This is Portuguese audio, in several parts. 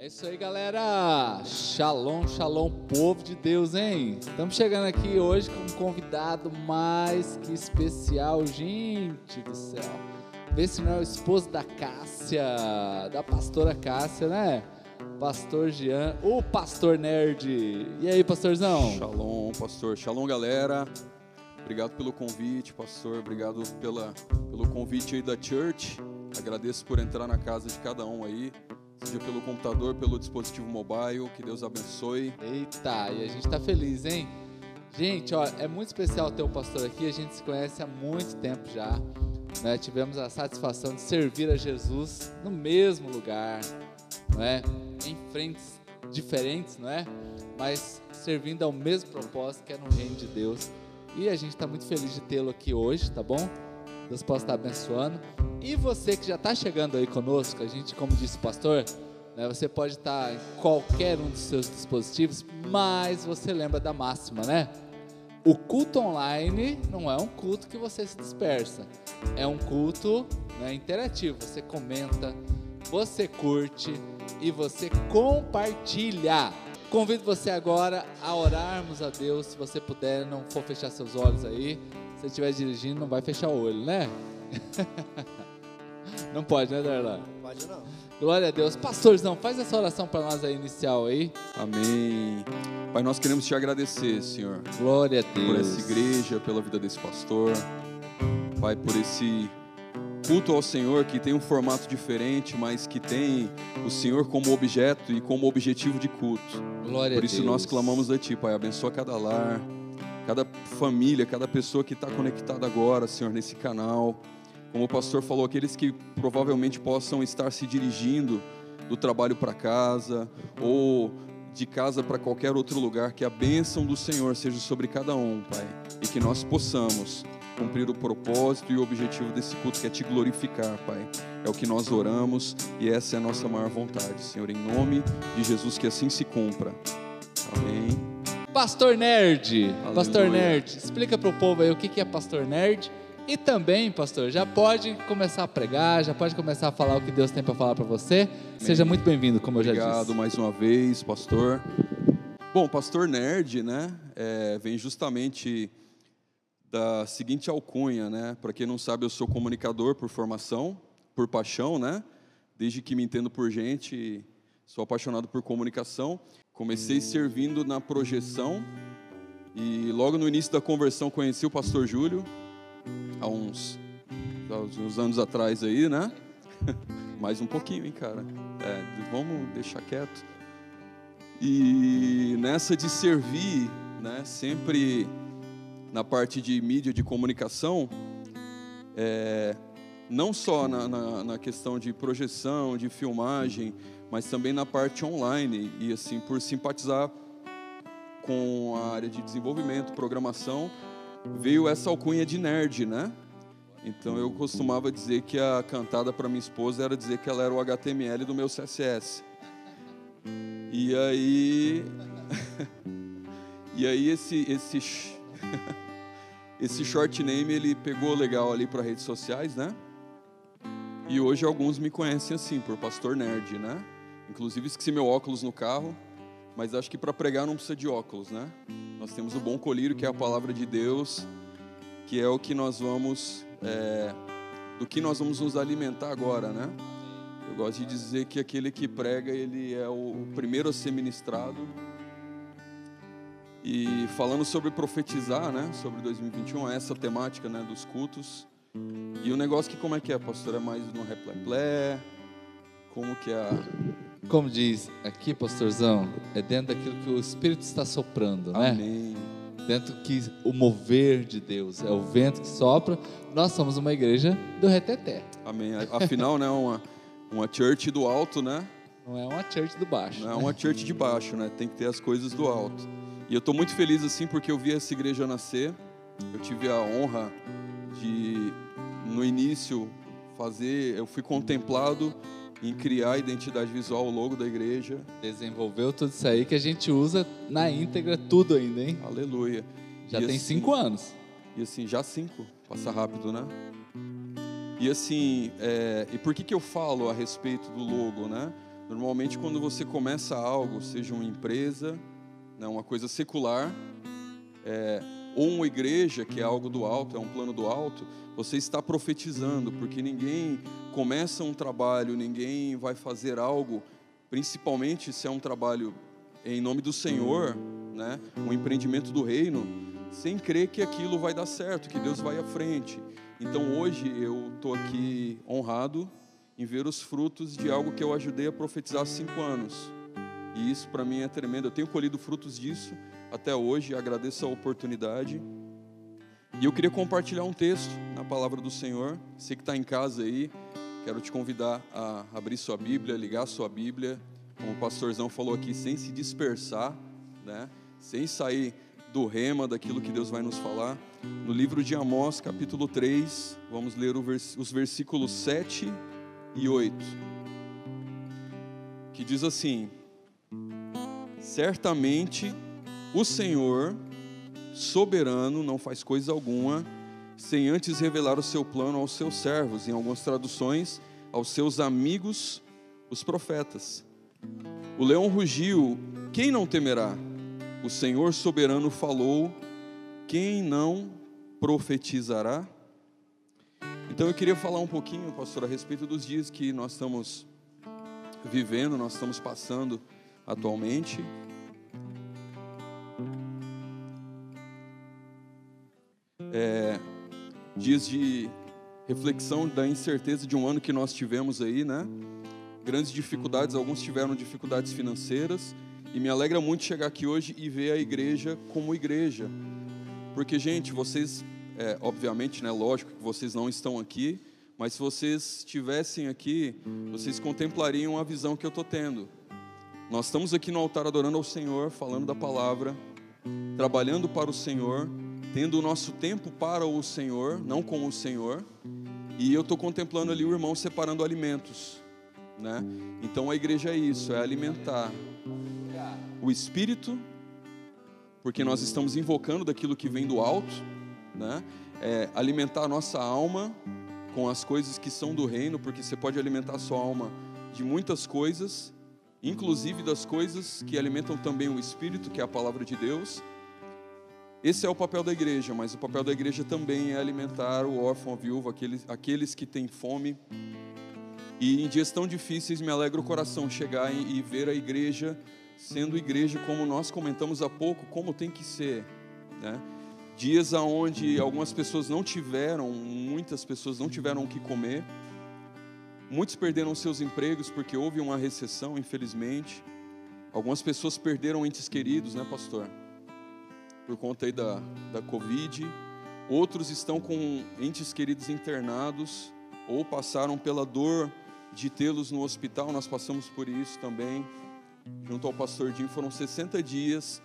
É isso aí, galera. Shalom, shalom, povo de Deus, hein? Estamos chegando aqui hoje com um convidado mais que especial, gente do céu. Vê se não é o esposo da Cássia, da pastora Cássia, né? Pastor Jean, o pastor nerd. E aí, pastorzão? Shalom, pastor. Shalom, galera. Obrigado pelo convite, pastor. Obrigado pela, pelo convite aí da church. Agradeço por entrar na casa de cada um aí seja pelo computador, pelo dispositivo mobile. Que Deus abençoe. Eita, e a gente está feliz, hein? Gente, ó, é muito especial ter o pastor aqui. A gente se conhece há muito tempo já. Né? Tivemos a satisfação de servir a Jesus no mesmo lugar, não é? Em frentes diferentes, não é? Mas servindo ao mesmo propósito que é no reino de Deus. E a gente está muito feliz de tê-lo aqui hoje, tá bom? Deus possa estar abençoando. E você que já está chegando aí conosco, a gente, como disse o pastor, né, você pode estar em qualquer um dos seus dispositivos, mas você lembra da máxima, né? O culto online não é um culto que você se dispersa, é um culto né, interativo. Você comenta, você curte e você compartilha. Convido você agora a orarmos a Deus, se você puder, não for fechar seus olhos aí. Se estiver dirigindo, não vai fechar o olho, né? não pode, né, Darlan? Pode não. Glória a Deus. Pastorzão, faz essa oração para nós aí inicial aí. Amém. Pai, nós queremos te agradecer, Senhor. Glória a Deus. Por essa igreja, pela vida desse pastor. Pai, por esse culto ao Senhor que tem um formato diferente, mas que tem o Senhor como objeto e como objetivo de culto. Glória Por a isso Deus. nós clamamos a Ti, Pai. Abençoa cada lar, cada família, cada pessoa que está conectada agora, Senhor, nesse canal. Como o pastor falou, aqueles que provavelmente possam estar se dirigindo do trabalho para casa ou de casa para qualquer outro lugar, que a bênção do Senhor seja sobre cada um, Pai, e que nós possamos cumprir o propósito e o objetivo desse culto, que é te glorificar, Pai. É o que nós oramos e essa é a nossa maior vontade, Senhor, em nome de Jesus, que assim se cumpra. Amém. Pastor Nerd. Pastor Aleluia. Nerd, explica para o povo aí o que é Pastor Nerd. E também, pastor, já pode começar a pregar, já pode começar a falar o que Deus tem para falar para você. Seja muito bem-vindo, como eu já Obrigado disse. mais uma vez, pastor. Bom, pastor nerd, né? é, vem justamente da seguinte alcunha, né? Para quem não sabe, eu sou comunicador por formação, por paixão, né? Desde que me entendo por gente, sou apaixonado por comunicação. Comecei servindo na projeção e logo no início da conversão conheci o pastor Júlio, há uns, há uns anos atrás aí, né? Mais um pouquinho, hein, cara? É, vamos deixar quieto. E nessa de servir, né, sempre na parte de mídia de comunicação, é, não só na, na, na questão de projeção, de filmagem, mas também na parte online. E assim, por simpatizar com a área de desenvolvimento, programação, veio essa alcunha de nerd, né? Então eu costumava dizer que a cantada para minha esposa era dizer que ela era o HTML do meu CSS. E aí E aí esse esse esse short name ele pegou legal ali para redes sociais, né? E hoje alguns me conhecem assim por pastor nerd, né? Inclusive esqueci meu óculos no carro, mas acho que para pregar não precisa de óculos, né? Nós temos o bom colírio que é a palavra de Deus, que é o que nós vamos é, do que nós vamos nos alimentar agora, né? Eu gosto de dizer que aquele que prega, ele é o primeiro a ser ministrado. E falando sobre profetizar, né? Sobre 2021, essa temática, né? Dos cultos. E o negócio que como é que é, pastor? É mais no replé Como que é a... Como diz aqui, pastorzão, é dentro daquilo que o Espírito está soprando, né? Amém. Dentro que o mover de Deus é o vento que sopra. Nós somos uma igreja do reteté. Amém. Afinal, né? Uma, uma church do alto, né? Não é uma church do baixo. Não é uma church de baixo, né? Tem que ter as coisas do alto. E eu estou muito feliz assim porque eu vi essa igreja nascer. Eu tive a honra de, no início, fazer. Eu fui contemplado em criar a identidade visual, o logo da igreja. Desenvolveu tudo isso aí que a gente usa na íntegra, tudo ainda, hein? Aleluia. Já E tem assim- cinco anos. E assim, já cinco, passa rápido, né? E assim, é, e por que, que eu falo a respeito do logo, né? Normalmente, quando você começa algo, seja uma empresa, né, uma coisa secular, é, ou uma igreja, que é algo do alto, é um plano do alto, você está profetizando, porque ninguém começa um trabalho, ninguém vai fazer algo, principalmente se é um trabalho em nome do Senhor, né, um empreendimento do reino, sem crer que aquilo vai dar certo, que Deus vai à frente. Então hoje eu estou aqui honrado em ver os frutos de algo que eu ajudei a profetizar há cinco anos. E isso para mim é tremendo. Eu tenho colhido frutos disso até hoje, agradeço a oportunidade. E eu queria compartilhar um texto na palavra do Senhor. Você que está em casa aí, quero te convidar a abrir sua Bíblia, ligar sua Bíblia, como o pastorzão falou aqui, sem se dispersar, né? sem sair do rema, daquilo que Deus vai nos falar. No livro de Amós, capítulo 3, vamos ler os versículos 7 e 8, que diz assim: Certamente o Senhor, soberano, não faz coisa alguma sem antes revelar o seu plano aos seus servos, em algumas traduções, aos seus amigos, os profetas. O leão rugiu, quem não temerá? O Senhor soberano falou, quem não profetizará? Então eu queria falar um pouquinho, pastor, a respeito dos dias que nós estamos vivendo, nós estamos passando atualmente. É, dias de reflexão da incerteza de um ano que nós tivemos aí, né? Grandes dificuldades, alguns tiveram dificuldades financeiras, e me alegra muito chegar aqui hoje e ver a igreja como igreja. Porque, gente, vocês é, obviamente, né, lógico que vocês não estão aqui, mas se vocês estivessem aqui, vocês contemplariam a visão que eu estou tendo. Nós estamos aqui no altar adorando ao Senhor, falando da palavra, trabalhando para o Senhor, tendo o nosso tempo para o Senhor, não com o Senhor, e eu estou contemplando ali o irmão separando alimentos. Né? Então a igreja é isso, é alimentar o espírito, porque nós estamos invocando daquilo que vem do alto, né? É, alimentar a nossa alma com as coisas que são do reino, porque você pode alimentar a sua alma de muitas coisas, inclusive das coisas que alimentam também o espírito, que é a palavra de Deus. Esse é o papel da igreja, mas o papel da igreja também é alimentar o órfão, a viúva, aqueles, aqueles que têm fome. E em dias tão difíceis me alegra o coração chegar e, ver a igreja sendo igreja como nós comentamos há pouco, como tem que ser, né? Dias onde algumas pessoas não tiveram, muitas pessoas não tiveram o que comer. Muitos perderam seus empregos porque houve uma recessão, infelizmente. Algumas pessoas perderam entes queridos, né, pastor? Por conta aí da, da Covid. Outros estão com entes queridos internados ou passaram pela dor de tê-los no hospital. Nós passamos por isso também. Junto ao pastor Dinho, foram 60 dias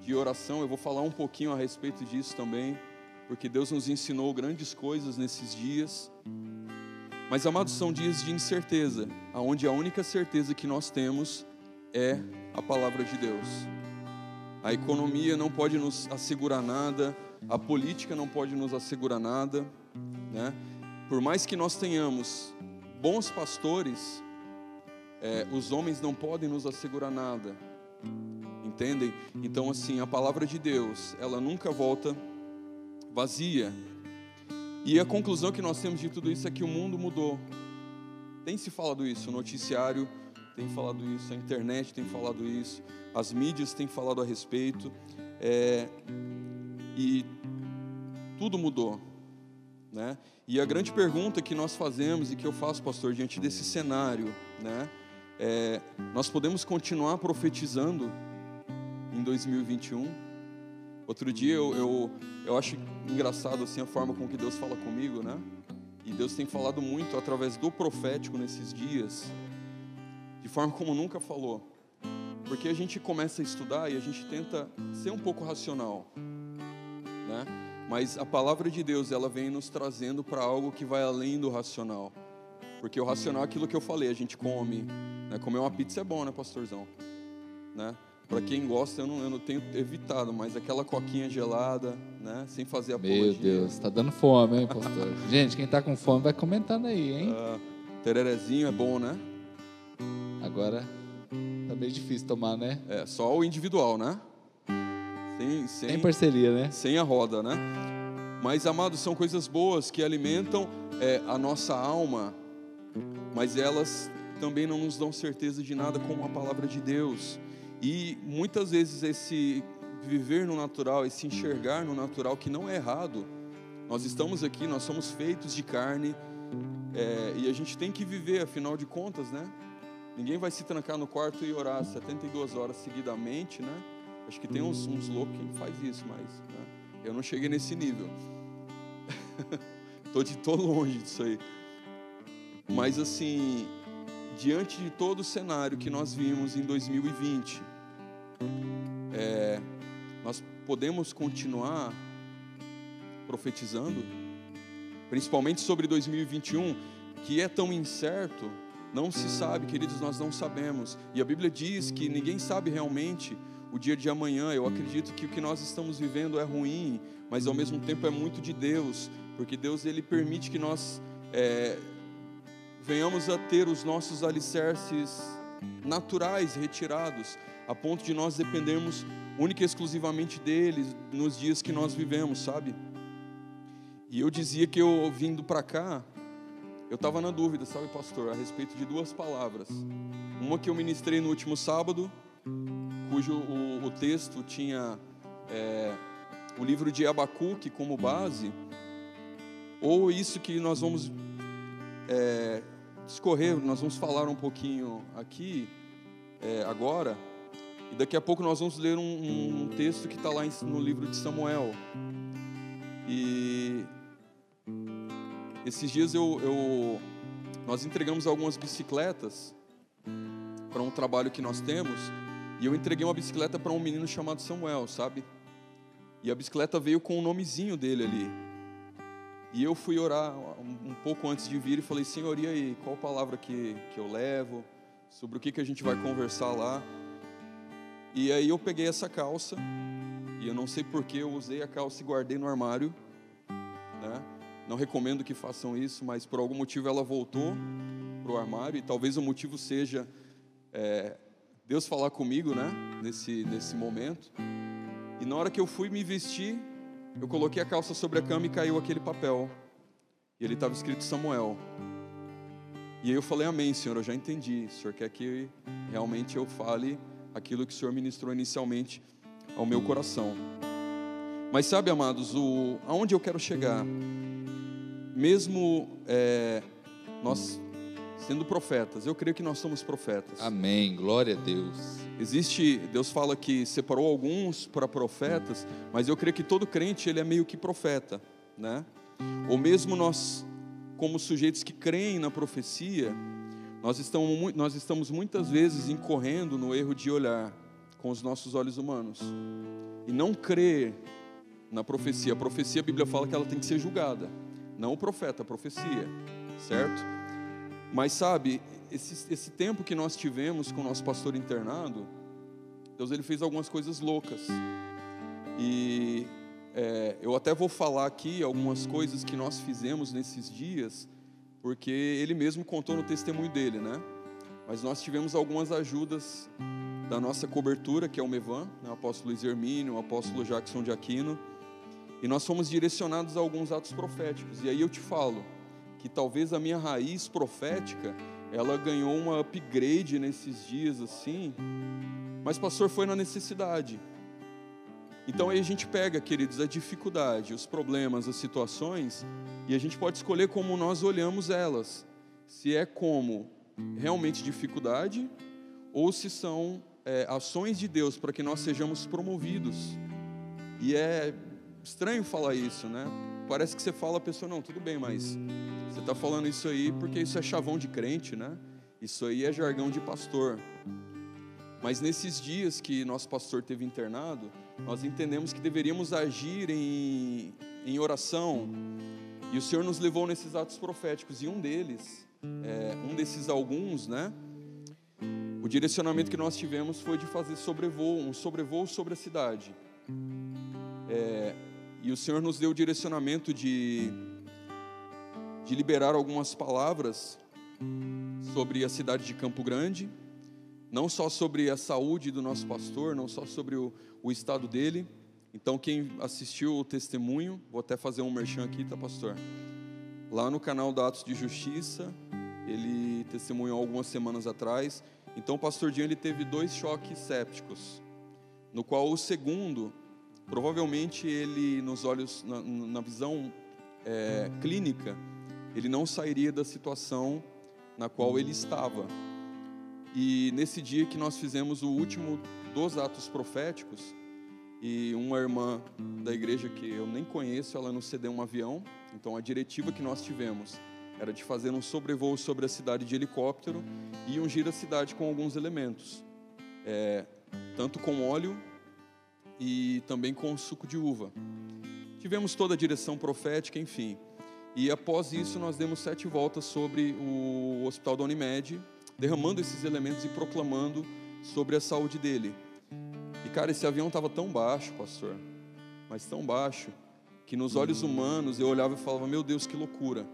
de oração. Eu vou falar um pouquinho a respeito disso também, porque Deus nos ensinou grandes coisas nesses dias. Mas, amados, são dias de incerteza, aonde a única certeza que nós temos é a palavra de Deus. A economia não pode nos assegurar nada, a política não pode nos assegurar nada, né? Por mais que nós tenhamos bons pastores, é, os homens não podem nos assegurar nada entendem? Então, assim, a palavra de Deus, ela nunca volta vazia. E a conclusão que nós temos de tudo isso é que o mundo mudou. Tem se falado isso, o noticiário tem falado isso, a internet tem falado isso, as mídias têm falado a respeito, é, e tudo mudou, né? E a grande pergunta que nós fazemos e que eu faço, pastor, diante desse cenário, né? É, nós podemos continuar profetizando em 2021. Outro dia eu, eu, eu acho engraçado assim a forma com que Deus fala comigo, né? E Deus tem falado muito através do profético nesses dias, de forma como nunca falou. Porque a gente começa a estudar e a gente tenta ser um pouco racional, né? Mas a palavra de Deus, ela vem nos trazendo para algo que vai além do racional. Porque o racional é aquilo que eu falei, a gente come, né? Comer uma pizza é bom, né, pastorzão? Né? Para quem gosta, eu não, eu não tenho evitado, mas aquela coquinha gelada, né? Sem fazer apologia. Meu Deus, tá dando fome, hein, pastor? Gente, quem tá com fome vai comentando aí, hein? Uh, tererezinho é bom, né? Agora tá meio difícil tomar, né? É, só o individual, né? Sem, sem, Sem parceria, né? sem a roda, né? Mas, amados, são coisas boas que alimentam é, a nossa alma, mas elas também não nos dão certeza de nada como a palavra de Deus. E muitas vezes esse viver no natural, esse enxergar no natural, que não é errado. Nós estamos aqui, nós somos feitos de carne, é, e a gente tem que viver, afinal de contas, né? Ninguém vai se trancar no quarto e orar 72 horas seguidamente, né? Acho que tem uns, uns loucos que faz isso, mas né? eu não cheguei nesse nível. tô, de, tô longe disso aí. Mas assim, diante de todo o cenário que nós vimos em 2020, é, nós podemos continuar profetizando, principalmente sobre 2021, que é tão incerto, não se sabe, queridos, nós não sabemos. E a Bíblia diz que ninguém sabe realmente o dia de amanhã. Eu acredito que o que nós estamos vivendo é ruim, mas ao mesmo tempo é muito de Deus, porque Deus ele permite que nós é, venhamos a ter os nossos alicerces naturais retirados, a ponto de nós dependermos única e exclusivamente dele nos dias que nós vivemos, sabe? E eu dizia que eu vindo para cá, eu estava na dúvida, sabe, pastor, a respeito de duas palavras. Uma que eu ministrei no último sábado, cujo o, o texto tinha é, o livro de Abacuque como base, ou isso que nós vamos é, discorrer, nós vamos falar um pouquinho aqui é, agora, e daqui a pouco nós vamos ler um, um texto que está lá no livro de Samuel. E esses dias eu, eu, nós entregamos algumas bicicletas para um trabalho que nós temos, e eu entreguei uma bicicleta para um menino chamado Samuel, sabe? E a bicicleta veio com o nomezinho dele ali. E eu fui orar um pouco antes de vir e falei, Senhor, e aí, qual palavra que, que eu levo? Sobre o que, que a gente vai conversar lá? E aí eu peguei essa calça, e eu não sei porque eu usei a calça e guardei no armário, né? Não recomendo que façam isso, mas por algum motivo ela voltou para o armário, e talvez o motivo seja é, Deus falar comigo, né? Nesse, nesse momento. E na hora que eu fui me vestir, eu coloquei a calça sobre a cama e caiu aquele papel. E ele estava escrito Samuel. E aí eu falei, Amém, Senhor, eu já entendi. O Senhor quer que realmente eu fale aquilo que o Senhor ministrou inicialmente ao meu coração. Mas sabe, amados, o, aonde eu quero chegar? Mesmo é, nós sendo profetas, eu creio que nós somos profetas. Amém, glória a Deus. Existe, Deus fala que separou alguns para profetas, mas eu creio que todo crente ele é meio que profeta, né? Ou mesmo nós, como sujeitos que creem na profecia, nós estamos, nós estamos muitas vezes incorrendo no erro de olhar com os nossos olhos humanos e não crer na profecia. A profecia, a Bíblia fala que ela tem que ser julgada, não o profeta, a profecia, certo? Mas sabe, esse, esse tempo que nós tivemos com o nosso pastor internado, Deus ele fez algumas coisas loucas. E é, eu até vou falar aqui algumas coisas que nós fizemos nesses dias, porque ele mesmo contou no testemunho dele, né? Mas nós tivemos algumas ajudas da nossa cobertura, que é o Mevan, né? o apóstolo Luiz Hermínio, o apóstolo Jackson de Aquino, e nós fomos direcionados a alguns atos proféticos. E aí eu te falo, que talvez a minha raiz profética ela ganhou uma upgrade nesses dias assim, mas pastor foi na necessidade. Então aí a gente pega, queridos, a dificuldade, os problemas, as situações, e a gente pode escolher como nós olhamos elas. Se é como realmente dificuldade, ou se são é, ações de Deus para que nós sejamos promovidos. E é estranho falar isso, né? Parece que você fala a pessoa, não, tudo bem, mas você está falando isso aí porque isso é chavão de crente, né? Isso aí é jargão de pastor. Mas nesses dias que nosso pastor teve internado, nós entendemos que deveríamos agir em, em oração. E o Senhor nos levou nesses atos proféticos. E um deles, é, um desses alguns, né? O direcionamento que nós tivemos foi de fazer sobrevoo, um sobrevoo sobre a cidade. É, e o Senhor nos deu o direcionamento de de liberar algumas palavras sobre a cidade de Campo Grande não só sobre a saúde do nosso pastor, não só sobre o, o estado dele. Então, quem assistiu o testemunho, vou até fazer um merchan aqui, tá, pastor? Lá no canal da Atos de Justiça, ele testemunhou algumas semanas atrás. Então, o pastor Dinho ele teve dois choques sépticos, no qual o segundo, provavelmente ele, nos olhos, na, na visão é, clínica, ele não sairia da situação na qual ele estava. E nesse dia que nós fizemos o último dos atos proféticos, e uma irmã da igreja que eu nem conheço, ela nos cedeu um avião. Então a diretiva que nós tivemos era de fazer um sobrevoo sobre a cidade de helicóptero e ungir a cidade com alguns elementos, é, tanto com óleo e também com suco de uva. Tivemos toda a direção profética, enfim. E após isso, nós demos sete voltas sobre o hospital da Unimed, derramando esses elementos e proclamando sobre a saúde dele. E cara, esse avião estava tão baixo, pastor, mas tão baixo, que nos olhos humanos eu olhava e falava: Meu Deus, que loucura.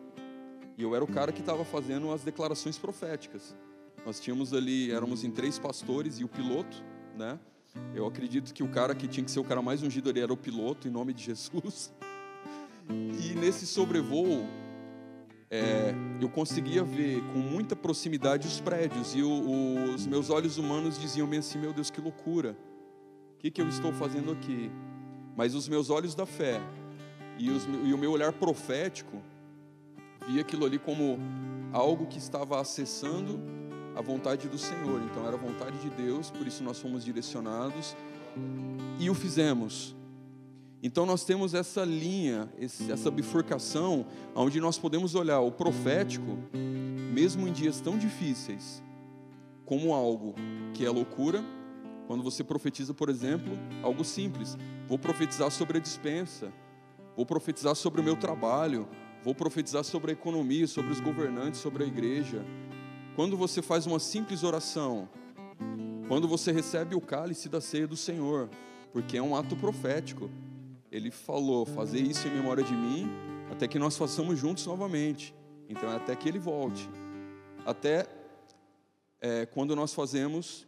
E eu era o cara que estava fazendo as declarações proféticas. Nós tínhamos ali, éramos em três pastores e o piloto, né? Eu acredito que o cara que tinha que ser o cara mais ungido ali era o piloto, em nome de Jesus. E nesse sobrevoo, é, eu conseguia ver com muita proximidade os prédios e o, os meus olhos humanos diziam bem assim: Meu Deus, que loucura! O que, que eu estou fazendo aqui? Mas os meus olhos da fé e, os, e o meu olhar profético via aquilo ali como algo que estava acessando a vontade do Senhor. Então era a vontade de Deus, por isso nós fomos direcionados e o fizemos. Então nós temos essa linha, essa bifurcação, onde nós podemos olhar o profético, mesmo em dias tão difíceis, como algo que é loucura. Quando você profetiza, por exemplo, algo simples, vou profetizar sobre a dispensa, vou profetizar sobre o meu trabalho, vou profetizar sobre a economia, sobre os governantes, sobre a igreja. Quando você faz uma simples oração, quando você recebe o cálice da ceia do Senhor, porque é um ato profético, ele falou: fazer isso em memória de mim, até que nós façamos juntos novamente. Então, é até que ele volte. Até é, quando nós fazemos,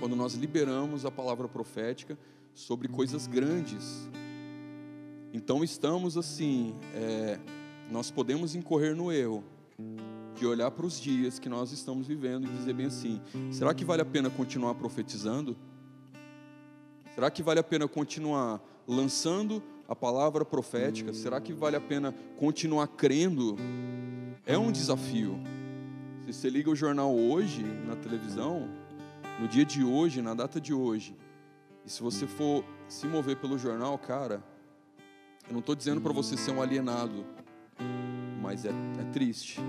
quando nós liberamos a palavra profética sobre coisas grandes. Então, estamos assim, é, nós podemos incorrer no erro de olhar para os dias que nós estamos vivendo e dizer bem assim: será que vale a pena continuar profetizando? Será que vale a pena continuar lançando a palavra profética? Será que vale a pena continuar crendo? É um desafio. Se você liga o jornal hoje na televisão, no dia de hoje, na data de hoje, e se você for se mover pelo jornal, cara, eu não estou dizendo para você ser um alienado, mas é, é triste.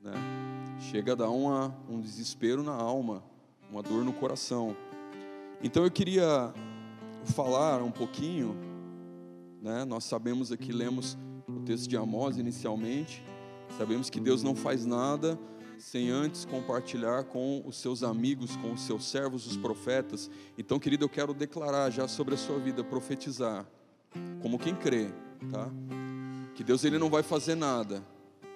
Né? Chega a dar uma, um desespero na alma, uma dor no coração. Então eu queria falar um pouquinho, né? Nós sabemos aqui, lemos o texto de Amós inicialmente, sabemos que Deus não faz nada sem antes compartilhar com os seus amigos, com os seus servos, os profetas. Então, querido, eu quero declarar já sobre a sua vida, profetizar, como quem crê, tá? Que Deus ele não vai fazer nada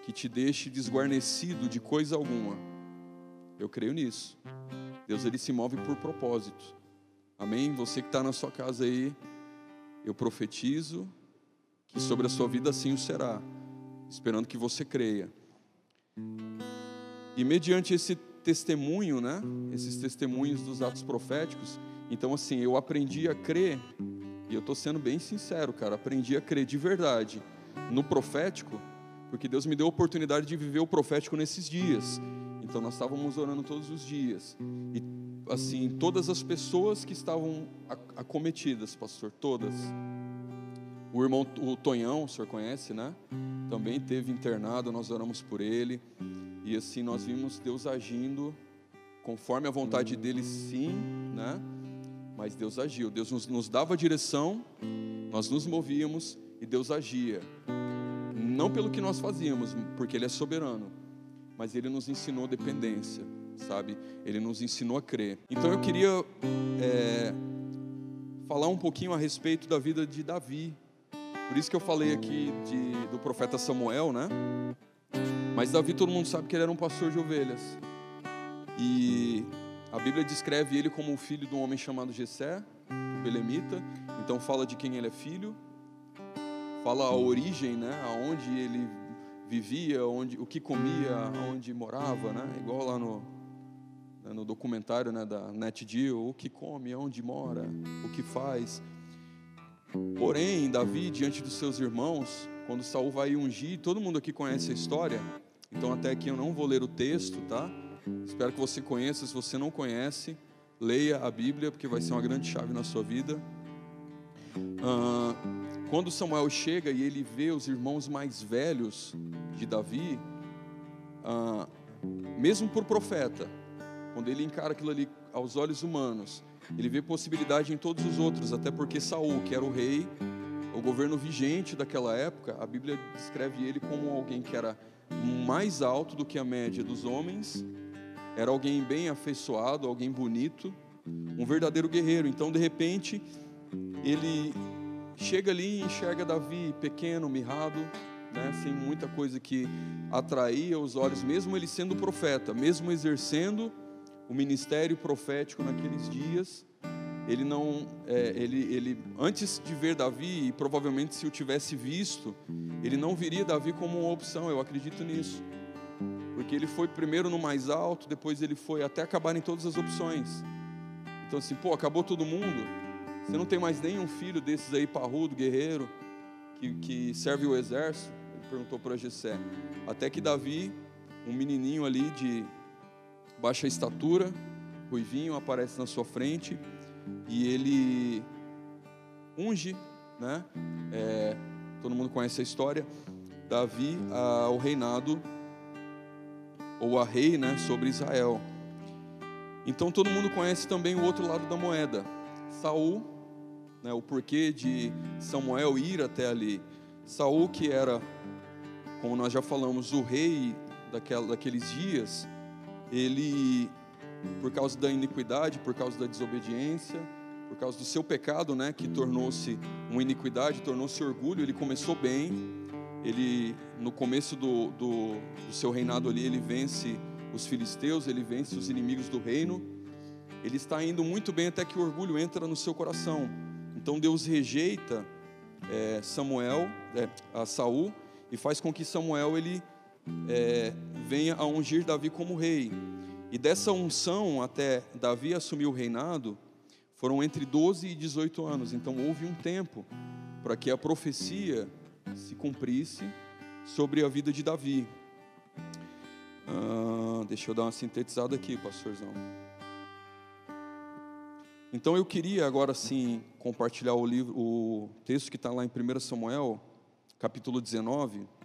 que te deixe desguarnecido de coisa alguma. Eu creio nisso. Deus ele se move por propósito. Amém? Você que está na sua casa aí, eu profetizo que sobre a sua vida assim o será, esperando que você creia. E mediante esse testemunho, né? Esses testemunhos dos atos proféticos, então assim, eu aprendi a crer, e eu estou sendo bem sincero, cara, aprendi a crer de verdade no profético, porque Deus me deu a oportunidade de viver o profético nesses dias. Então nós estávamos orando todos os dias. E assim, todas as pessoas que estavam acometidas, pastor, todas. O irmão, o Tonhão, o senhor conhece, né? Também teve internado, nós oramos por ele. E assim, nós vimos Deus agindo conforme a vontade dele, sim, né? Mas Deus agiu, Deus nos, nos dava direção, nós nos movíamos e Deus agia. Não pelo que nós fazíamos, porque Ele é soberano, mas Ele nos ensinou dependência sabe? Ele nos ensinou a crer. Então eu queria é, falar um pouquinho a respeito da vida de Davi. Por isso que eu falei aqui de, do profeta Samuel, né? Mas Davi, todo mundo sabe que ele era um pastor de ovelhas. E a Bíblia descreve ele como o filho de um homem chamado Jessé, belemita. Então fala de quem ele é filho, fala a origem, né, aonde ele vivia, onde, o que comia, onde morava, né, igual lá no, né, no documentário né, da NetGeo, o que come, onde mora, o que faz. Porém, Davi, diante dos seus irmãos, quando Saul vai ungir, todo mundo aqui conhece a história, então até aqui eu não vou ler o texto, tá? Espero que você conheça, se você não conhece, leia a Bíblia, porque vai ser uma grande chave na sua vida. Ah, quando Samuel chega e ele vê os irmãos mais velhos de Davi, ah, mesmo por profeta, quando ele encara aquilo ali aos olhos humanos, ele vê possibilidade em todos os outros, até porque Saul, que era o rei, o governo vigente daquela época, a Bíblia descreve ele como alguém que era mais alto do que a média dos homens, era alguém bem afeiçoado, alguém bonito, um verdadeiro guerreiro. Então, de repente, ele chega ali e enxerga Davi pequeno, mirrado, né, sem muita coisa que atraía os olhos, mesmo ele sendo profeta, mesmo exercendo o ministério profético naqueles dias, ele não, é, ele, ele, antes de ver Davi, e provavelmente se o tivesse visto, ele não viria Davi como uma opção, eu acredito nisso, porque ele foi primeiro no mais alto, depois ele foi até acabar em todas as opções. Então assim, pô, acabou todo mundo, você não tem mais nenhum filho desses aí parrudo, guerreiro, que, que serve o exército? Ele perguntou para Jessé. Até que Davi, um menininho ali de baixa estatura, ruivinho, aparece na sua frente e ele unge, né? É, todo mundo conhece a história. Davi ao reinado ou a rei, né, sobre Israel. Então todo mundo conhece também o outro lado da moeda. Saul, né, o porquê de Samuel ir até ali. Saul que era, como nós já falamos, o rei daquela, daqueles dias, ele, por causa da iniquidade, por causa da desobediência, por causa do seu pecado, né, que tornou-se uma iniquidade, tornou-se orgulho, ele começou bem, ele, no começo do, do, do seu reinado ali, ele vence os filisteus, ele vence os inimigos do reino, ele está indo muito bem até que o orgulho entra no seu coração, então Deus rejeita é, Samuel, é, a Saul, e faz com que Samuel ele é, venha a ungir Davi como rei. E dessa unção até Davi assumir o reinado, foram entre 12 e 18 anos. Então houve um tempo para que a profecia se cumprisse sobre a vida de Davi. Ah, deixa eu dar uma sintetizada aqui, pastorzão. Então eu queria agora sim compartilhar o livro, o texto que está lá em 1 Samuel, capítulo 19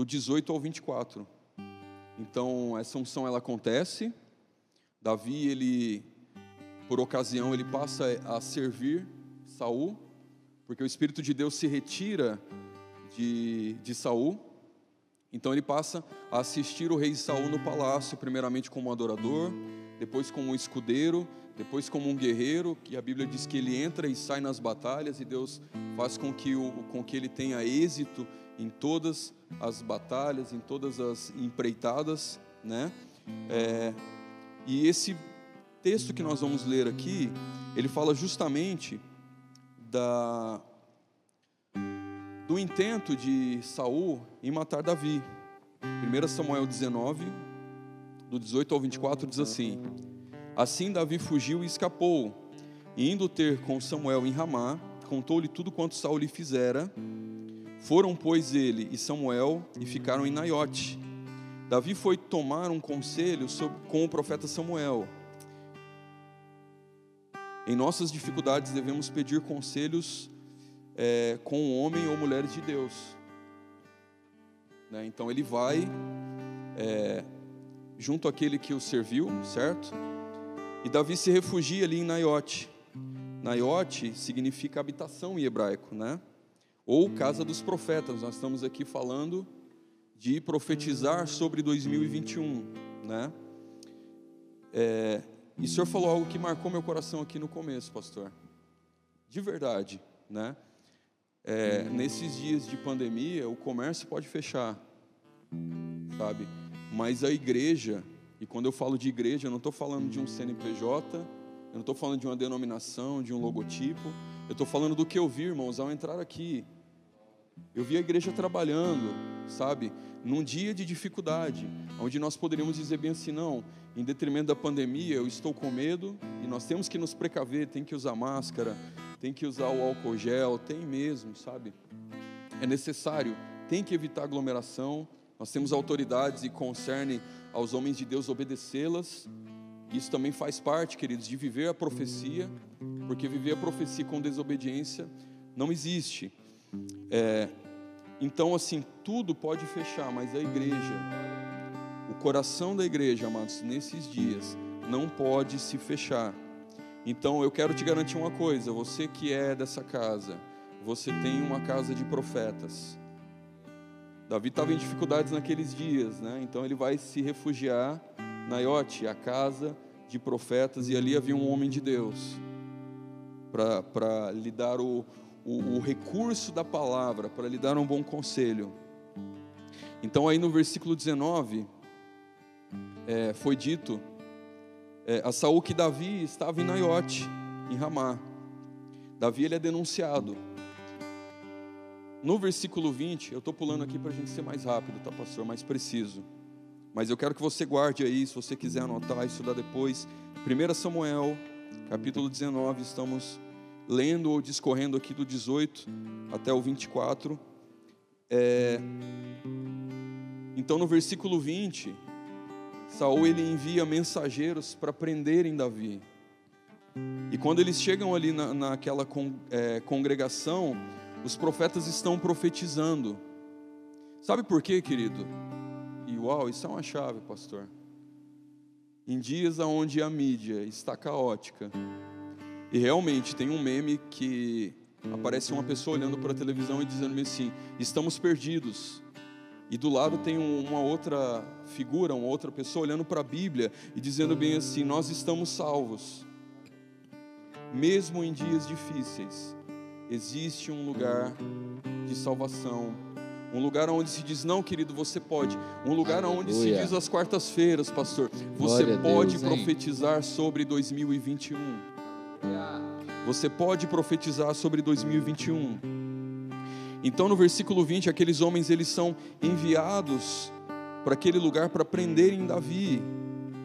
do 18 ao 24. Então, essa unção ela acontece. Davi, ele por ocasião, ele passa a servir Saul, porque o espírito de Deus se retira de, de Saul. Então ele passa a assistir o rei Saul no palácio, primeiramente como adorador, depois como um escudeiro, depois como um guerreiro, que a Bíblia diz que ele entra e sai nas batalhas e Deus faz com que, o, com que ele tenha êxito em todas as batalhas, em todas as empreitadas, né? É, e esse texto que nós vamos ler aqui, ele fala justamente da do intento de Saul em matar Davi. 1 Samuel 19, do 18 ao 24 diz assim: Assim Davi fugiu e escapou, e indo ter com Samuel em Ramá, contou-lhe tudo quanto Saul lhe fizera foram, pois, ele e Samuel e ficaram em Naiote. Davi foi tomar um conselho com o profeta Samuel. Em nossas dificuldades devemos pedir conselhos é, com o homem ou mulheres de Deus. Né? Então ele vai é, junto àquele que o serviu, certo? E Davi se refugia ali em Naiote. Naiote significa habitação em hebraico, né? Ou Casa dos Profetas. Nós estamos aqui falando de profetizar sobre 2021, né? É, e o senhor falou algo que marcou meu coração aqui no começo, pastor. De verdade, né? É, nesses dias de pandemia, o comércio pode fechar, sabe? Mas a igreja, e quando eu falo de igreja, eu não estou falando de um CNPJ, eu não estou falando de uma denominação, de um logotipo, eu estou falando do que eu vi, irmãos, ao entrar aqui. Eu vi a igreja trabalhando, sabe, num dia de dificuldade, onde nós poderíamos dizer bem assim: não, em detrimento da pandemia, eu estou com medo e nós temos que nos precaver, tem que usar máscara, tem que usar o álcool gel, tem mesmo, sabe? É necessário, tem que evitar aglomeração. Nós temos autoridades e concerne aos homens de Deus obedecê-las. Isso também faz parte, queridos, de viver a profecia, porque viver a profecia com desobediência não existe. É, então, assim, tudo pode fechar, mas a igreja, o coração da igreja, amados, nesses dias, não pode se fechar. Então, eu quero te garantir uma coisa: você que é dessa casa, você tem uma casa de profetas. Davi estava em dificuldades naqueles dias, né? Então ele vai se refugiar na Iote, a casa de profetas, e ali havia um homem de Deus para lhe dar o, o, o recurso da palavra, para lhe dar um bom conselho. Então, aí no versículo 19, é, foi dito é, a Saul que Davi estava em Naiote, em Ramá. Davi ele é denunciado. No versículo 20, eu estou pulando aqui para a gente ser mais rápido, tá, pastor? Mais preciso. Mas eu quero que você guarde aí, se você quiser anotar, estudar depois. 1 Samuel, capítulo 19, estamos lendo ou discorrendo aqui do 18 até o 24. É... Então, no versículo 20, Saul ele envia mensageiros para prenderem Davi. E quando eles chegam ali na, naquela con, é, congregação, os profetas estão profetizando. Sabe por quê, querido? E uau, isso é uma chave, pastor. Em dias onde a mídia está caótica, e realmente tem um meme que aparece uma pessoa olhando para a televisão e dizendo assim: estamos perdidos. E do lado tem uma outra figura, uma outra pessoa olhando para a Bíblia e dizendo bem assim: nós estamos salvos. Mesmo em dias difíceis, existe um lugar de salvação. Um lugar onde se diz, não, querido, você pode. Um lugar Aleluia. onde se diz às quartas-feiras, pastor, você Glória pode Deus, profetizar sobre 2021. Você pode profetizar sobre 2021. Então, no versículo 20, aqueles homens eles são enviados para aquele lugar para prenderem Davi,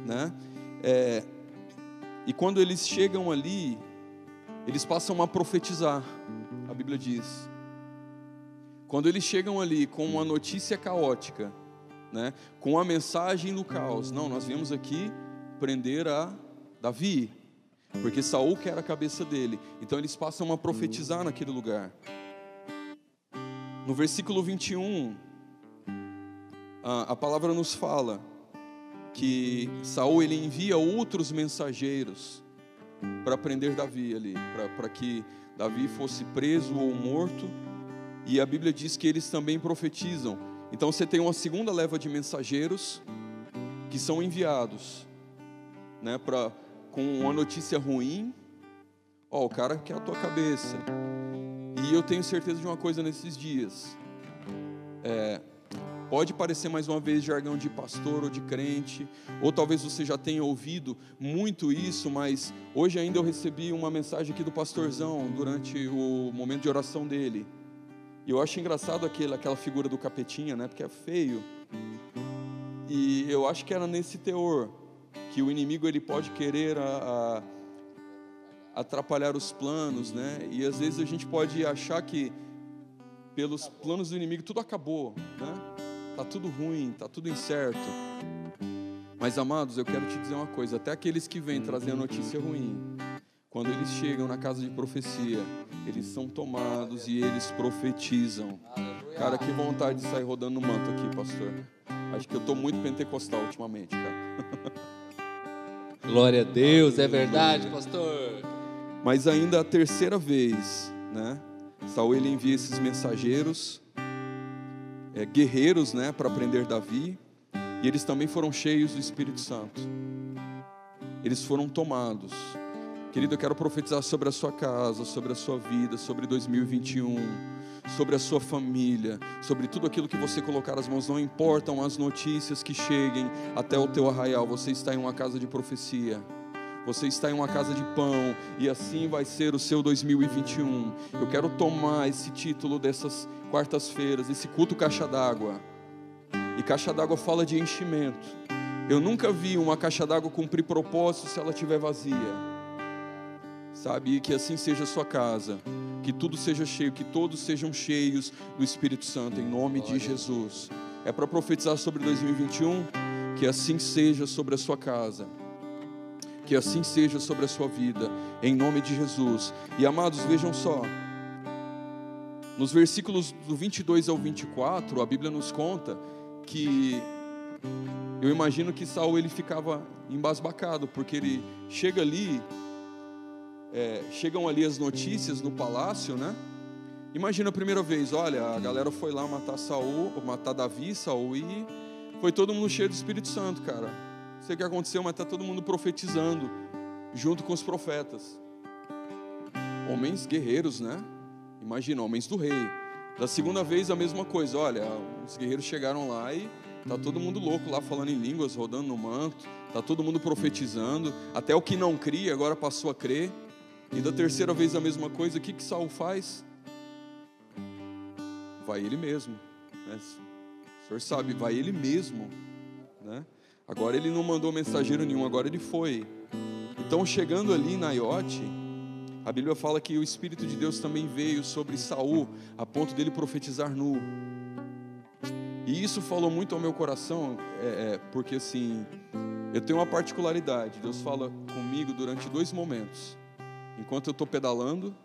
né? É, e quando eles chegam ali, eles passam a profetizar, a Bíblia diz. Quando eles chegam ali com uma notícia caótica, né, com a mensagem do caos, não, nós viemos aqui prender a Davi, porque Saul quer a cabeça dele. Então eles passam a profetizar naquele lugar. No versículo 21, a, a palavra nos fala que Saul ele envia outros mensageiros para prender Davi ali, para que Davi fosse preso ou morto. E a Bíblia diz que eles também profetizam. Então você tem uma segunda leva de mensageiros que são enviados, né, para com uma notícia ruim. Ó, o cara quer a tua cabeça. E eu tenho certeza de uma coisa nesses dias. É, Pode parecer mais uma vez jargão de pastor ou de crente, ou talvez você já tenha ouvido muito isso, mas hoje ainda eu recebi uma mensagem aqui do pastorzão durante o momento de oração dele. E eu acho engraçado aquele, aquela figura do capetinha, né? Porque é feio. E eu acho que era nesse teor que o inimigo ele pode querer a, a atrapalhar os planos, né? E às vezes a gente pode achar que pelos planos do inimigo tudo acabou, né? Tá tudo ruim, tá tudo incerto. Mas amados, eu quero te dizer uma coisa, até aqueles que vêm trazer a notícia ruim, quando eles chegam na casa de profecia, eles são tomados e eles profetizam. Cara, que vontade de sair rodando no manto aqui, pastor. Acho que eu estou muito pentecostal ultimamente, cara. Glória a Deus, é verdade, pastor. Mas ainda a terceira vez, né? Saul ele envia esses mensageiros é, guerreiros né, para prender Davi, e eles também foram cheios do Espírito Santo. Eles foram tomados. Querido, eu quero profetizar sobre a sua casa, sobre a sua vida, sobre 2021, sobre a sua família, sobre tudo aquilo que você colocar as mãos. Não importam as notícias que cheguem até o teu arraial, você está em uma casa de profecia. Você está em uma casa de pão e assim vai ser o seu 2021. Eu quero tomar esse título dessas quartas-feiras, esse culto caixa d'água. E caixa d'água fala de enchimento. Eu nunca vi uma caixa d'água cumprir propósito se ela estiver vazia sabe? E que assim seja a sua casa, que tudo seja cheio, que todos sejam cheios do Espírito Santo, em nome de Jesus. É para profetizar sobre 2021, que assim seja sobre a sua casa, que assim seja sobre a sua vida, em nome de Jesus. E amados, vejam só, nos versículos do 22 ao 24, a Bíblia nos conta que eu imagino que Saul ele ficava embasbacado, porque ele chega ali é, chegam ali as notícias no palácio, né? Imagina a primeira vez, olha, a galera foi lá matar Saul, matar Davi, Saul e foi todo mundo cheio do Espírito Santo, cara. Não sei o que aconteceu, mas está todo mundo profetizando junto com os profetas. Homens guerreiros, né? Imagina, homens do rei. Da segunda vez a mesma coisa, olha, os guerreiros chegaram lá e tá todo mundo louco lá falando em línguas, rodando no manto, tá todo mundo profetizando, até o que não cria agora passou a crer. E da terceira vez a mesma coisa, o que, que Saul faz? Vai ele mesmo. Né? O senhor sabe, vai ele mesmo. Né? Agora ele não mandou mensageiro nenhum, agora ele foi. Então, chegando ali na Iote, a Bíblia fala que o Espírito de Deus também veio sobre Saul, a ponto dele profetizar nu. E isso falou muito ao meu coração, é, é, porque assim, eu tenho uma particularidade. Deus fala comigo durante dois momentos. Enquanto eu estou pedalando,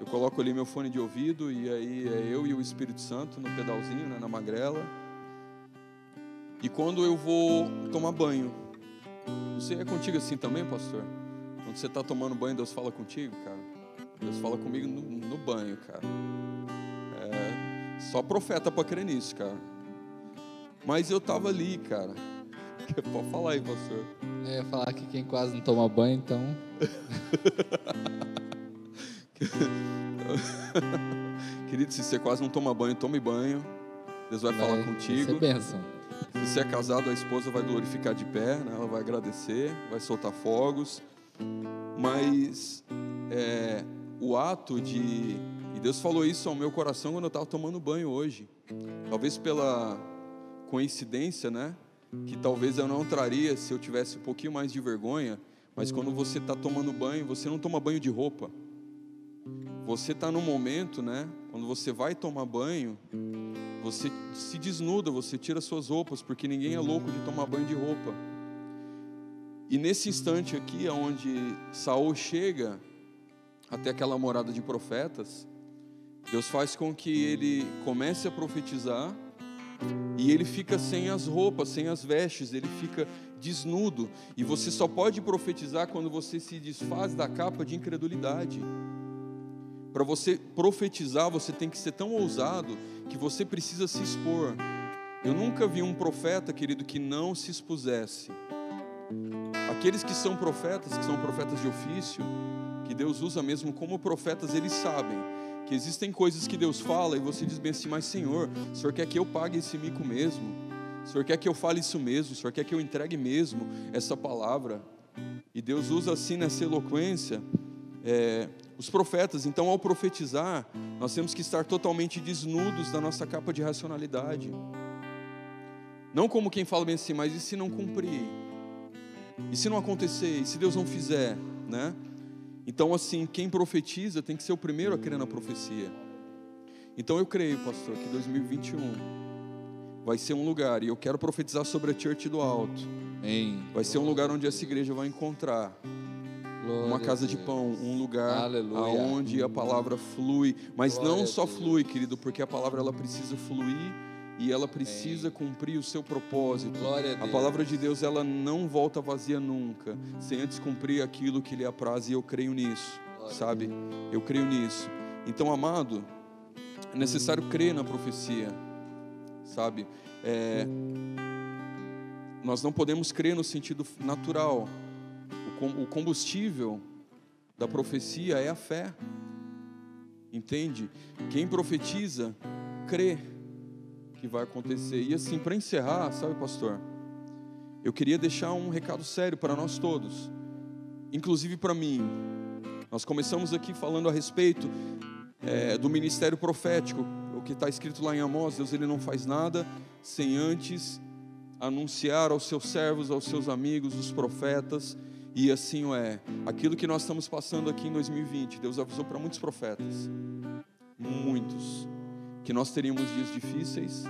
eu coloco ali meu fone de ouvido e aí é eu e o Espírito Santo no pedalzinho, né, na magrela. E quando eu vou tomar banho, você é contigo assim também, pastor? Quando você está tomando banho, Deus fala contigo, cara? Deus fala comigo no, no banho, cara. É, só profeta para crer nisso, cara. Mas eu estava ali, cara. Pode falar aí, pastor. Eu ia falar que quem quase não toma banho, então. Querido, se você quase não toma banho, tome banho. Deus vai, vai falar contigo. É. Se você é casado, a esposa vai glorificar de pé, né? ela vai agradecer, vai soltar fogos. Mas é, o ato de. E Deus falou isso ao meu coração quando eu estava tomando banho hoje. Talvez pela coincidência, né? Que talvez eu não traria se eu tivesse um pouquinho mais de vergonha, mas quando você está tomando banho, você não toma banho de roupa. Você está no momento, né? Quando você vai tomar banho, você se desnuda, você tira suas roupas, porque ninguém é louco de tomar banho de roupa. E nesse instante aqui, onde Saul chega até aquela morada de profetas, Deus faz com que ele comece a profetizar e ele fica sem as roupas, sem as vestes, ele fica desnudo. E você só pode profetizar quando você se desfaz da capa de incredulidade. Para você profetizar, você tem que ser tão ousado que você precisa se expor. Eu nunca vi um profeta, querido, que não se expusesse. Aqueles que são profetas, que são profetas de ofício, que Deus usa mesmo como profetas, eles sabem que existem coisas que Deus fala e você diz bem assim, mas Senhor, o Senhor quer que eu pague esse mico mesmo? O Senhor quer que eu fale isso mesmo? O Senhor quer que eu entregue mesmo essa palavra? E Deus usa assim nessa eloquência é, os profetas. Então, ao profetizar, nós temos que estar totalmente desnudos da nossa capa de racionalidade. Não como quem fala bem assim, mas e se não cumprir? E se não acontecer? E se Deus não fizer? Né? Então, assim, quem profetiza tem que ser o primeiro a crer na profecia. Então, eu creio, pastor, que 2021 vai ser um lugar, e eu quero profetizar sobre a Church do Alto. Amém. Vai ser um lugar onde essa igreja vai encontrar Glória uma casa de pão, um lugar Aleluia. onde a palavra flui, mas Glória não só flui, querido, porque a palavra ela precisa fluir e ela precisa Amém. cumprir o seu propósito. A, a, palavra de Deus ela não volta vazia nunca, sem antes cumprir aquilo que lhe apraz e eu creio nisso, Glória sabe? Eu creio nisso. Então, amado, é necessário crer na profecia, sabe? É, nós não podemos crer no sentido natural. O combustível da profecia é a fé. Entende? Quem profetiza, crê que vai acontecer. E assim, para encerrar, sabe, pastor? Eu queria deixar um recado sério para nós todos, inclusive para mim. Nós começamos aqui falando a respeito é, do ministério profético, o que está escrito lá em Amós: Deus ele não faz nada sem antes anunciar aos seus servos, aos seus amigos, os profetas, e assim é. Aquilo que nós estamos passando aqui em 2020, Deus avisou para muitos profetas, muitos, que nós teríamos dias difíceis.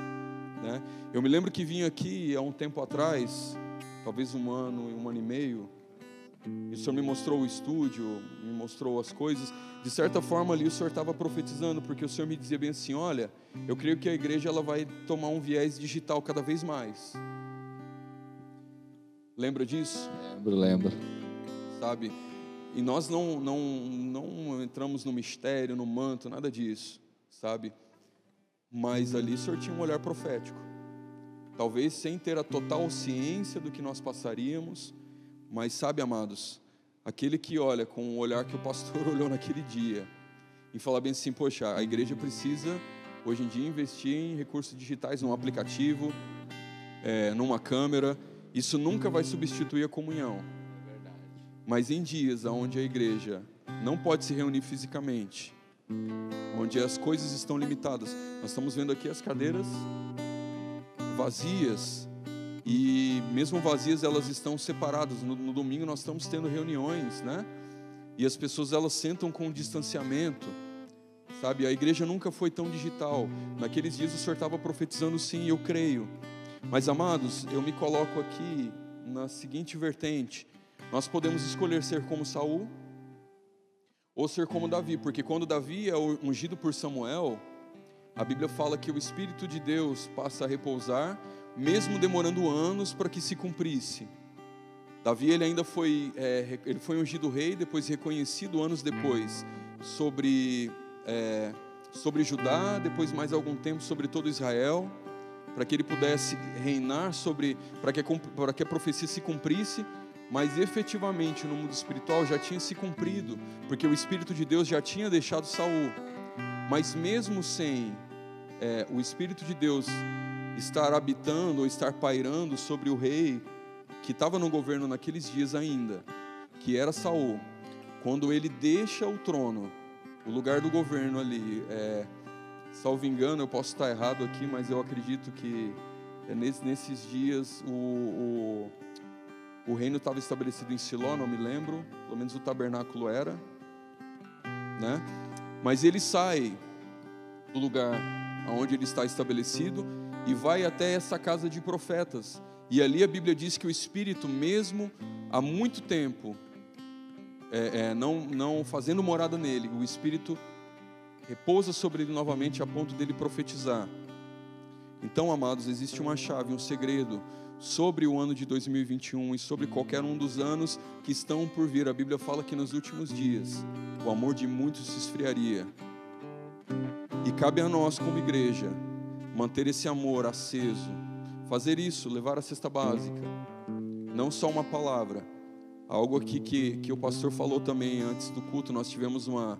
Né? Eu me lembro que vim aqui há um tempo atrás, talvez um ano, um ano e meio, e o Senhor me mostrou o estúdio, me mostrou as coisas. De certa forma ali o Senhor estava profetizando, porque o Senhor me dizia bem assim: olha, eu creio que a igreja ela vai tomar um viés digital cada vez mais. Lembra disso? Lembro, lembro. Sabe? E nós não, não, não entramos no mistério, no manto, nada disso, sabe? Mas ali o Senhor tinha um olhar profético. Talvez sem ter a total ciência do que nós passaríamos, mas sabe, amados, aquele que olha com o olhar que o pastor olhou naquele dia e fala bem assim: poxa, a igreja precisa hoje em dia investir em recursos digitais, num aplicativo, é, numa câmera isso nunca vai substituir a comunhão. Mas em dias onde a igreja não pode se reunir fisicamente, onde as coisas estão limitadas, nós estamos vendo aqui as cadeiras vazias e mesmo vazias elas estão separadas. No, no domingo nós estamos tendo reuniões, né? E as pessoas elas sentam com distanciamento. Sabe, a igreja nunca foi tão digital. Naqueles dias o Senhor estava profetizando sim, eu creio. Mas amados, eu me coloco aqui na seguinte vertente: nós podemos escolher ser como Saul ou ser como Davi, porque quando Davi é ungido por Samuel, a Bíblia fala que o Espírito de Deus passa a repousar, mesmo demorando anos para que se cumprisse. Davi ele ainda foi, é, ele foi ungido rei, depois reconhecido anos depois sobre, é, sobre Judá, depois mais algum tempo sobre todo Israel para que ele pudesse reinar sobre, para que, para que a profecia se cumprisse, mas efetivamente no mundo espiritual já tinha se cumprido, porque o Espírito de Deus já tinha deixado Saul. Mas mesmo sem é, o Espírito de Deus estar habitando ou estar pairando sobre o rei que estava no governo naqueles dias ainda, que era Saul, quando ele deixa o trono, o lugar do governo ali, é, salvo engano, eu posso estar errado aqui, mas eu acredito que é nesses dias o, o, o reino estava estabelecido em Siló, não me lembro, pelo menos o tabernáculo era, né? Mas ele sai do lugar onde ele está estabelecido e vai até essa casa de profetas. E ali a Bíblia diz que o Espírito, mesmo há muito tempo, é, é, não, não fazendo morada nele, o Espírito repousa sobre ele novamente a ponto dele profetizar. Então, amados, existe uma chave, um segredo sobre o ano de 2021 e sobre qualquer um dos anos que estão por vir. A Bíblia fala que nos últimos dias o amor de muitos se esfriaria. E cabe a nós, como igreja, manter esse amor aceso, fazer isso, levar a cesta básica, não só uma palavra. Algo aqui que, que o pastor falou também antes do culto, nós tivemos uma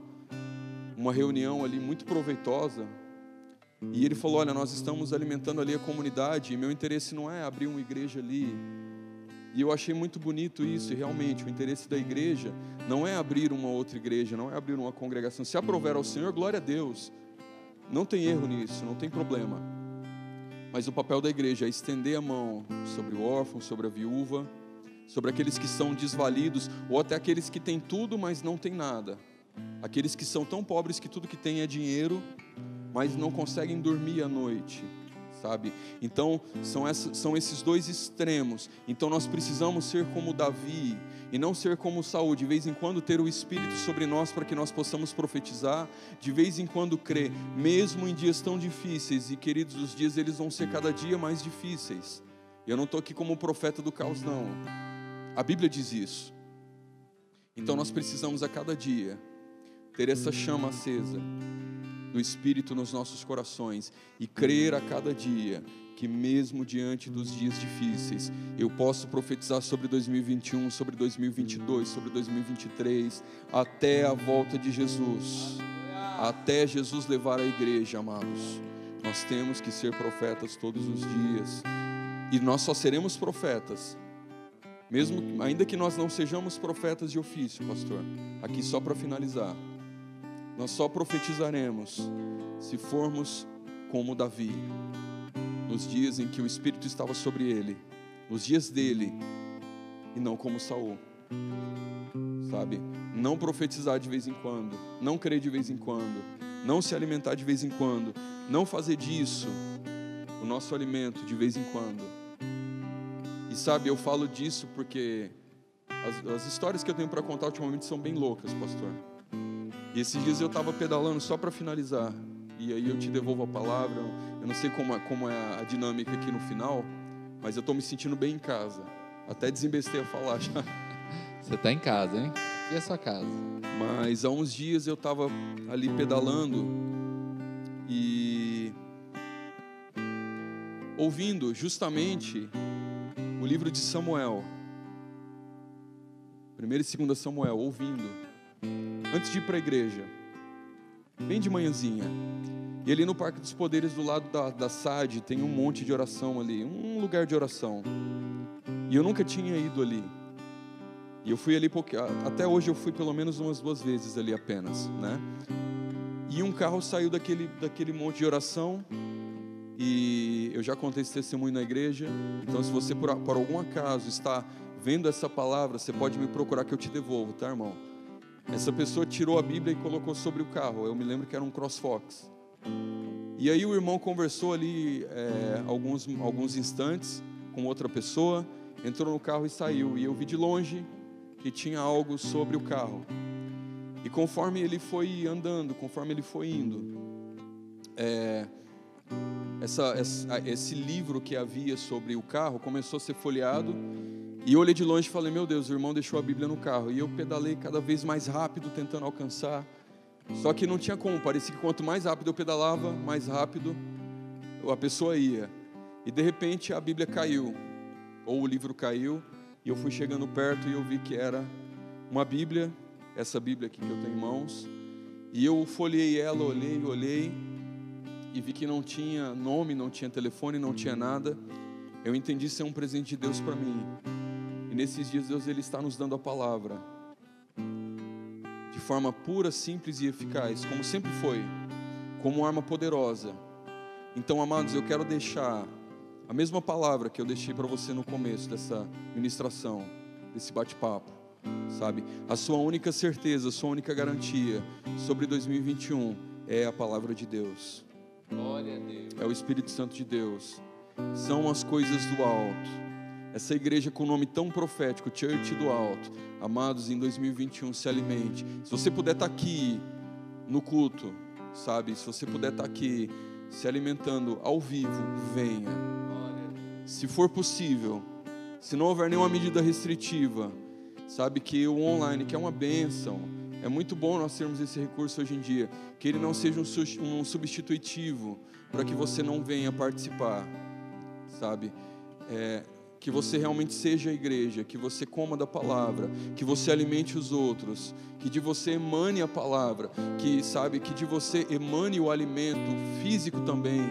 uma reunião ali muito proveitosa. E ele falou: Olha, nós estamos alimentando ali a comunidade, e meu interesse não é abrir uma igreja ali. E eu achei muito bonito isso, e realmente o interesse da igreja não é abrir uma outra igreja, não é abrir uma congregação. Se aprover ao Senhor, glória a Deus. Não tem erro nisso, não tem problema. Mas o papel da igreja é estender a mão sobre o órfão, sobre a viúva, sobre aqueles que são desvalidos, ou até aqueles que têm tudo, mas não têm nada. Aqueles que são tão pobres que tudo que têm é dinheiro, mas não conseguem dormir à noite, sabe? Então, são, essa, são esses dois extremos. Então, nós precisamos ser como Davi e não ser como Saul, de vez em quando ter o Espírito sobre nós para que nós possamos profetizar, de vez em quando crer, mesmo em dias tão difíceis. E, queridos, os dias eles vão ser cada dia mais difíceis. Eu não estou aqui como profeta do caos, não. A Bíblia diz isso. Então, nós precisamos a cada dia ter essa chama acesa do Espírito nos nossos corações e crer a cada dia que mesmo diante dos dias difíceis, eu posso profetizar sobre 2021, sobre 2022, sobre 2023, até a volta de Jesus. Até Jesus levar a igreja, amados. Nós temos que ser profetas todos os dias. E nós só seremos profetas mesmo ainda que nós não sejamos profetas de ofício, pastor. Aqui só para finalizar. Nós só profetizaremos se formos como Davi, nos dias em que o Espírito estava sobre ele, nos dias dele, e não como Saul. Sabe? Não profetizar de vez em quando, não crer de vez em quando, não se alimentar de vez em quando, não fazer disso o nosso alimento de vez em quando. E sabe, eu falo disso porque as, as histórias que eu tenho para contar ultimamente são bem loucas, pastor. E esses dias eu estava pedalando só para finalizar. E aí eu te devolvo a palavra. Eu não sei como é, como é a dinâmica aqui no final, mas eu estou me sentindo bem em casa. Até desembestei a falar já. Você está em casa, hein? E a sua casa? Mas há uns dias eu estava ali pedalando e ouvindo justamente o livro de Samuel. 1 e 2 Samuel, ouvindo. Antes de ir para a igreja. Bem de manhãzinha. E ali no Parque dos Poderes, do lado da, da SAD, tem um monte de oração ali, um lugar de oração. E eu nunca tinha ido ali. E eu fui ali, até hoje eu fui pelo menos umas duas vezes ali apenas, né? E um carro saiu daquele, daquele monte de oração. E eu já contei esse testemunho na igreja. Então, se você por, por algum acaso está vendo essa palavra, você pode me procurar que eu te devolvo, tá, irmão? Essa pessoa tirou a Bíblia e colocou sobre o carro. Eu me lembro que era um CrossFox. E aí o irmão conversou ali é, alguns, alguns instantes com outra pessoa, entrou no carro e saiu. E eu vi de longe que tinha algo sobre o carro. E conforme ele foi andando, conforme ele foi indo, é, essa, essa, esse livro que havia sobre o carro começou a ser folheado. E olhei de longe e falei: Meu Deus, o irmão deixou a Bíblia no carro. E eu pedalei cada vez mais rápido, tentando alcançar. Só que não tinha como, parecia que quanto mais rápido eu pedalava, mais rápido a pessoa ia. E de repente a Bíblia caiu, ou o livro caiu, e eu fui chegando perto e eu vi que era uma Bíblia, essa Bíblia aqui que eu tenho em mãos. E eu folhei ela, olhei, olhei, e vi que não tinha nome, não tinha telefone, não tinha nada. Eu entendi ser um presente de Deus para mim. E nesses dias Deus ele está nos dando a palavra forma pura, simples e eficaz, como sempre foi, como arma poderosa. Então, amados, eu quero deixar a mesma palavra que eu deixei para você no começo dessa ministração, desse bate-papo, sabe? A sua única certeza, a sua única garantia sobre 2021 é a palavra de Deus. Glória a Deus. É o Espírito Santo de Deus. São as coisas do alto essa igreja com o nome tão profético, Church do Alto, amados, em 2021 se alimente. Se você puder estar aqui no culto, sabe? Se você puder estar aqui se alimentando ao vivo, venha. Se for possível, se não houver nenhuma medida restritiva, sabe que o online, que é uma bênção, é muito bom nós termos esse recurso hoje em dia, que ele não seja um substitutivo para que você não venha participar, sabe? É, que você realmente seja a igreja, que você coma da palavra, que você alimente os outros, que de você emane a palavra, que sabe que de você emane o alimento físico também,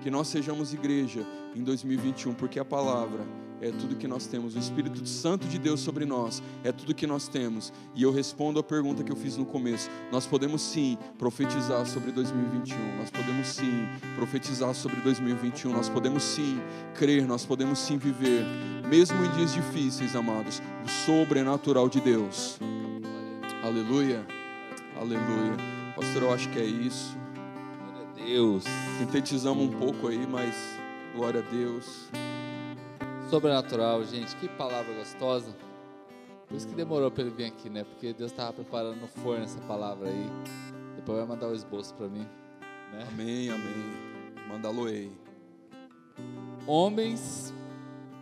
que nós sejamos igreja em 2021, porque a palavra é tudo que nós temos. O Espírito Santo de Deus sobre nós é tudo que nós temos. E eu respondo a pergunta que eu fiz no começo. Nós podemos sim profetizar sobre 2021. Nós podemos sim profetizar sobre 2021. Nós podemos sim crer, nós podemos sim viver, mesmo em dias difíceis, amados, o sobrenatural de Deus. Aleluia. Aleluia. Pastor, eu acho que é isso. Glória a Deus. Sintetizamos um pouco aí, mas glória a Deus. Sobrenatural, gente, que palavra gostosa. Por isso que demorou para ele vir aqui, né? Porque Deus estava preparando no forno essa palavra aí. Depois vai mandar o esboço para mim. Né? Amém, amém. Manda-lo aí. Homens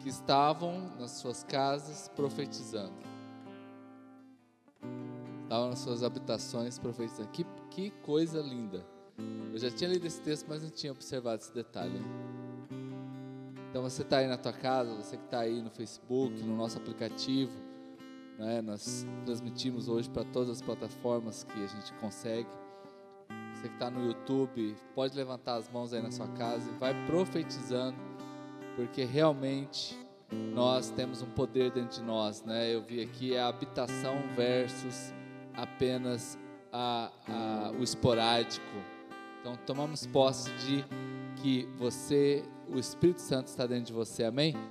que estavam nas suas casas profetizando. Estavam nas suas habitações profetizando. Que, que coisa linda. Eu já tinha lido esse texto, mas não tinha observado esse detalhe. Então você está aí na tua casa, você que está aí no Facebook, no nosso aplicativo, né? nós transmitimos hoje para todas as plataformas que a gente consegue. Você que está no YouTube, pode levantar as mãos aí na sua casa e vai profetizando, porque realmente nós temos um poder dentro de nós, né? Eu vi aqui é a habitação versus apenas a, a, o esporádico. Então tomamos posse de que você, o Espírito Santo está dentro de você, amém?